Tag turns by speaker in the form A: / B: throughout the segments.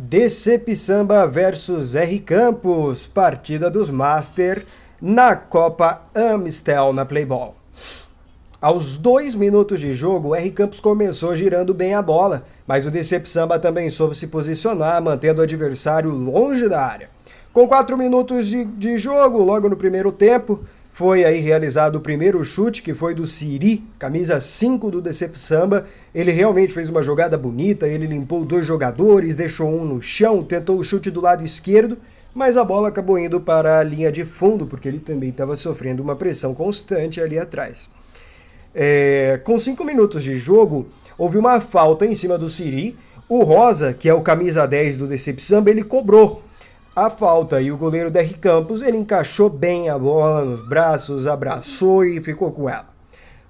A: DC Samba versus R Campos, partida dos Master na Copa Amistel na Playball. Aos dois minutos de jogo, o R Campos começou girando bem a bola, mas o DC Samba também soube se posicionar, mantendo o adversário longe da área. Com quatro minutos de, de jogo, logo no primeiro tempo, foi aí realizado o primeiro chute, que foi do Siri, camisa 5 do Decep Samba. Ele realmente fez uma jogada bonita, ele limpou dois jogadores, deixou um no chão, tentou o chute do lado esquerdo, mas a bola acabou indo para a linha de fundo, porque ele também estava sofrendo uma pressão constante ali atrás. É, com cinco minutos de jogo, houve uma falta em cima do Siri. O Rosa, que é o camisa 10 do Decep Samba, ele cobrou a falta e o goleiro Derri Campos ele encaixou bem a bola nos braços, abraçou e ficou com ela.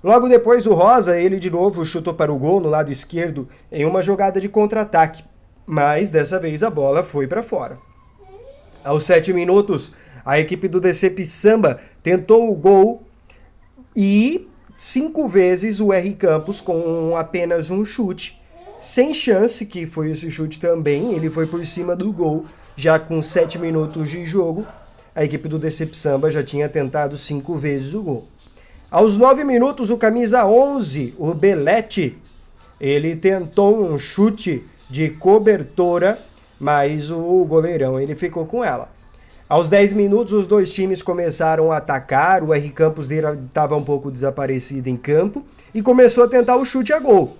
A: Logo depois o Rosa, ele de novo chutou para o gol no lado esquerdo em uma jogada de contra-ataque, mas dessa vez a bola foi para fora. Aos sete minutos, a equipe do DC Samba tentou o gol e cinco vezes o R Campos com apenas um chute, sem chance, que foi esse chute também, ele foi por cima do gol já com 7 minutos de jogo, a equipe do Decep Samba já tinha tentado cinco vezes o gol. Aos 9 minutos, o camisa 11, o Belete, ele tentou um chute de cobertura, mas o goleirão ele ficou com ela. Aos 10 minutos, os dois times começaram a atacar. O R Campos estava um pouco desaparecido em campo e começou a tentar o chute a gol.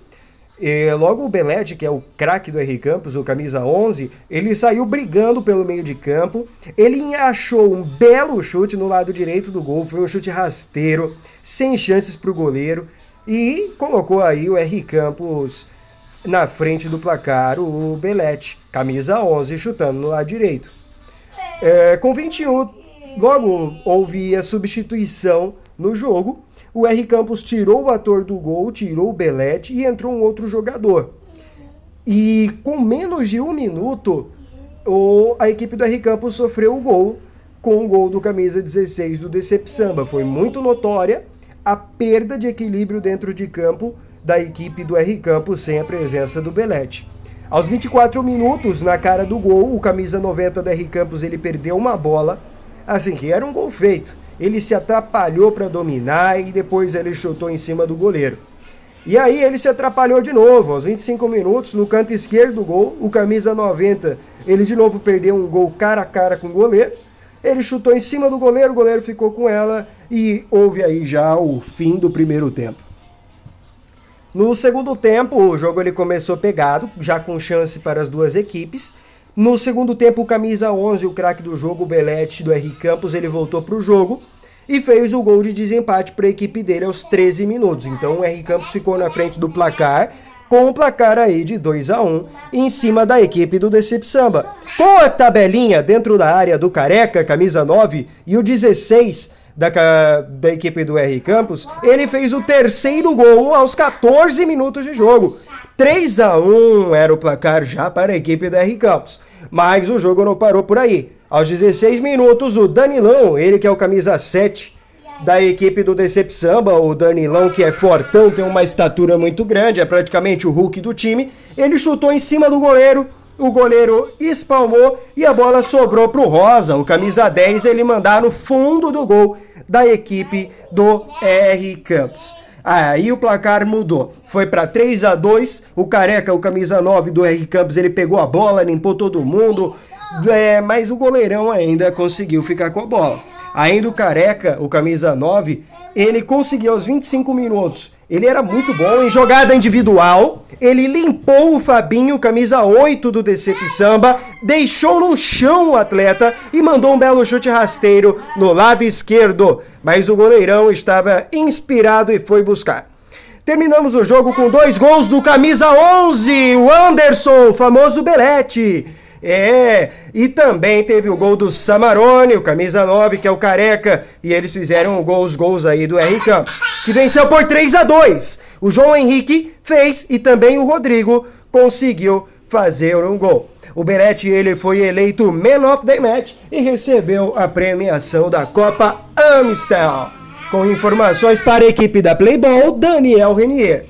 A: E logo o Belete, que é o craque do R Campos, o camisa 11, ele saiu brigando pelo meio de campo. Ele achou um belo chute no lado direito do gol, foi um chute rasteiro, sem chances para o goleiro e colocou aí o R Campos na frente do placar, o Belete, camisa 11, chutando no lado direito. É, com 21, logo houve a substituição no jogo o R Campos tirou o ator do gol, tirou o Belete e entrou um outro jogador. E com menos de um minuto, o, a equipe do R Campos sofreu o gol com o gol do camisa 16 do Decep Samba. Foi muito notória a perda de equilíbrio dentro de campo da equipe do R Campos sem a presença do Belete. Aos 24 minutos, na cara do gol, o camisa 90 do R Campos ele perdeu uma bola, assim que era um gol feito ele se atrapalhou para dominar e depois ele chutou em cima do goleiro. E aí ele se atrapalhou de novo, aos 25 minutos, no canto esquerdo do gol, o camisa 90, ele de novo perdeu um gol cara a cara com o goleiro. Ele chutou em cima do goleiro, o goleiro ficou com ela e houve aí já o fim do primeiro tempo. No segundo tempo, o jogo ele começou pegado, já com chance para as duas equipes. No segundo tempo, o camisa 11, o craque do jogo, o Belete do R Campos, ele voltou para o jogo e fez o gol de desempate para a equipe dele aos 13 minutos. Então o R Campos ficou na frente do placar com o placar aí de 2 a 1 em cima da equipe do Decep Samba. Com a tabelinha dentro da área do Careca, camisa 9, e o 16 da, da equipe do R Campos, ele fez o terceiro gol aos 14 minutos de jogo. 3 a 1 era o placar já para a equipe do R Campos. Mas o jogo não parou por aí. Aos 16 minutos, o Danilão, ele que é o camisa 7 da equipe do Decep Samba, o Danilão que é fortão, tem uma estatura muito grande, é praticamente o Hulk do time, ele chutou em cima do goleiro, o goleiro espalmou e a bola sobrou pro Rosa, o camisa 10, ele mandar no fundo do gol da equipe do R Campos. Aí o placar mudou. Foi para 3 a 2 O Careca, o camisa 9 do R Campos, ele pegou a bola, limpou todo mundo. É, mas o goleirão ainda conseguiu ficar com a bola. Ainda o Careca, o camisa 9, ele conseguiu aos 25 minutos. Ele era muito bom em jogada individual. Ele limpou o Fabinho, camisa 8 do DC Samba, deixou no chão o atleta e mandou um belo chute rasteiro no lado esquerdo. Mas o goleirão estava inspirado e foi buscar. Terminamos o jogo com dois gols do camisa 11, o Anderson, o famoso Belete. É, e também teve o gol do Samarone, o camisa 9, que é o Careca, e eles fizeram os gols aí do R Campos, que venceu por 3 a 2. O João Henrique fez e também o Rodrigo conseguiu fazer um gol. O Beretti ele foi eleito Man of the Match e recebeu a premiação da Copa Amistel. Com informações para a equipe da Playball, Daniel Renier.